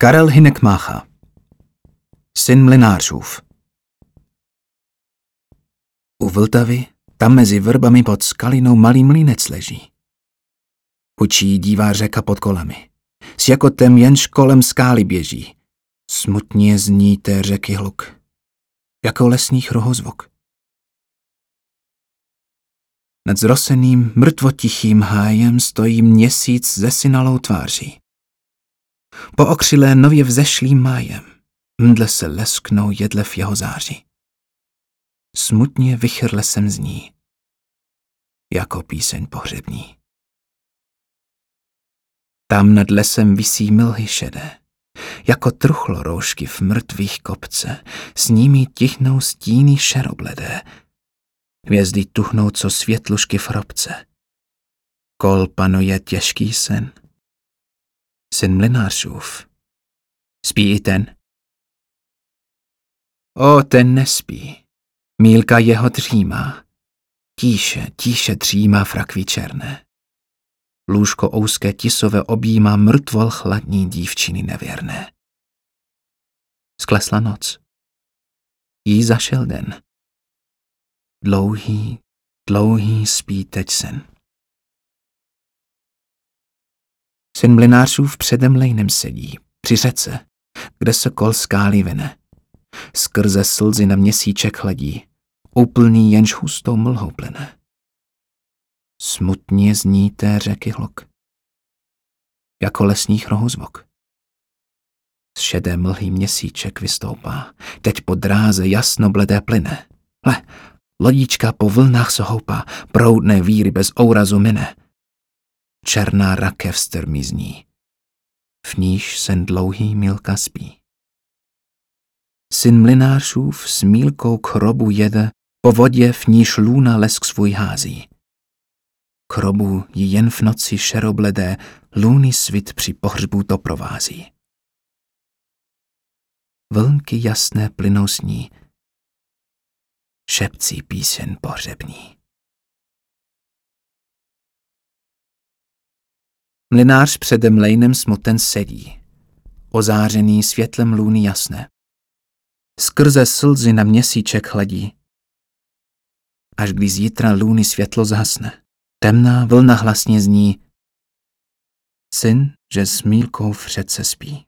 Karel Hinek Mácha Syn mlinářův U Vltavy, tam mezi vrbami pod skalinou malý mlínec leží. Hučí dívá řeka pod kolemi. S jakotem jenž kolem skály běží. Smutně zní té řeky hluk. Jako lesní rohozvok. Nad zroseným, mrtvotichým hájem stojí měsíc ze synalou tváří. Po okřilé nově vzešlým májem mdle se lesknou jedle v jeho září. Smutně vychr lesem zní, jako píseň pohřební. Tam nad lesem visí mlhy šedé, jako truchlo roušky v mrtvých kopce, s nimi tichnou stíny šerobledé. Hvězdy tuhnou, co světlušky v hrobce. Kol panuje těžký sen. Syn mlinářův. Spí i ten? O, ten nespí. Mílka jeho dřímá. Tíše, tíše dřímá frakví černé. Lůžko ouské tisové objímá mrtvol chladní dívčiny nevěrné. Sklesla noc. Jí zašel den. Dlouhý, dlouhý spí teď sen. Syn mlinářův předem lejnem sedí, při řece, kde se kol skály vine. Skrze slzy na měsíček hledí, úplný jenž hustou mlhou plyne. Smutně zní té řeky hluk. Jako lesních rohozvok. Z šedé mlhy měsíček vystoupá, teď po dráze jasno bledé plyne. Le, lodička po vlnách se houpá, proudné víry bez ourazu mine. Černá rakev strmí zní. V níž sen dlouhý Milka spí. Syn mlinářův s Mílkou k hrobu jede, po vodě v níž lůna lesk svůj hází. Krobu ji jen v noci šerobledé lůny svit při pohřbu to provází. Vlnky jasné plynou s ní, šepcí píseň pohřební. Mlinář přede mlejnem smoten sedí, ozářený světlem lůny jasné. Skrze slzy na měsíček hledí, až když zítra lůny světlo zhasne. Temná vlna hlasně zní. Syn, že s Mílkou v řece spí.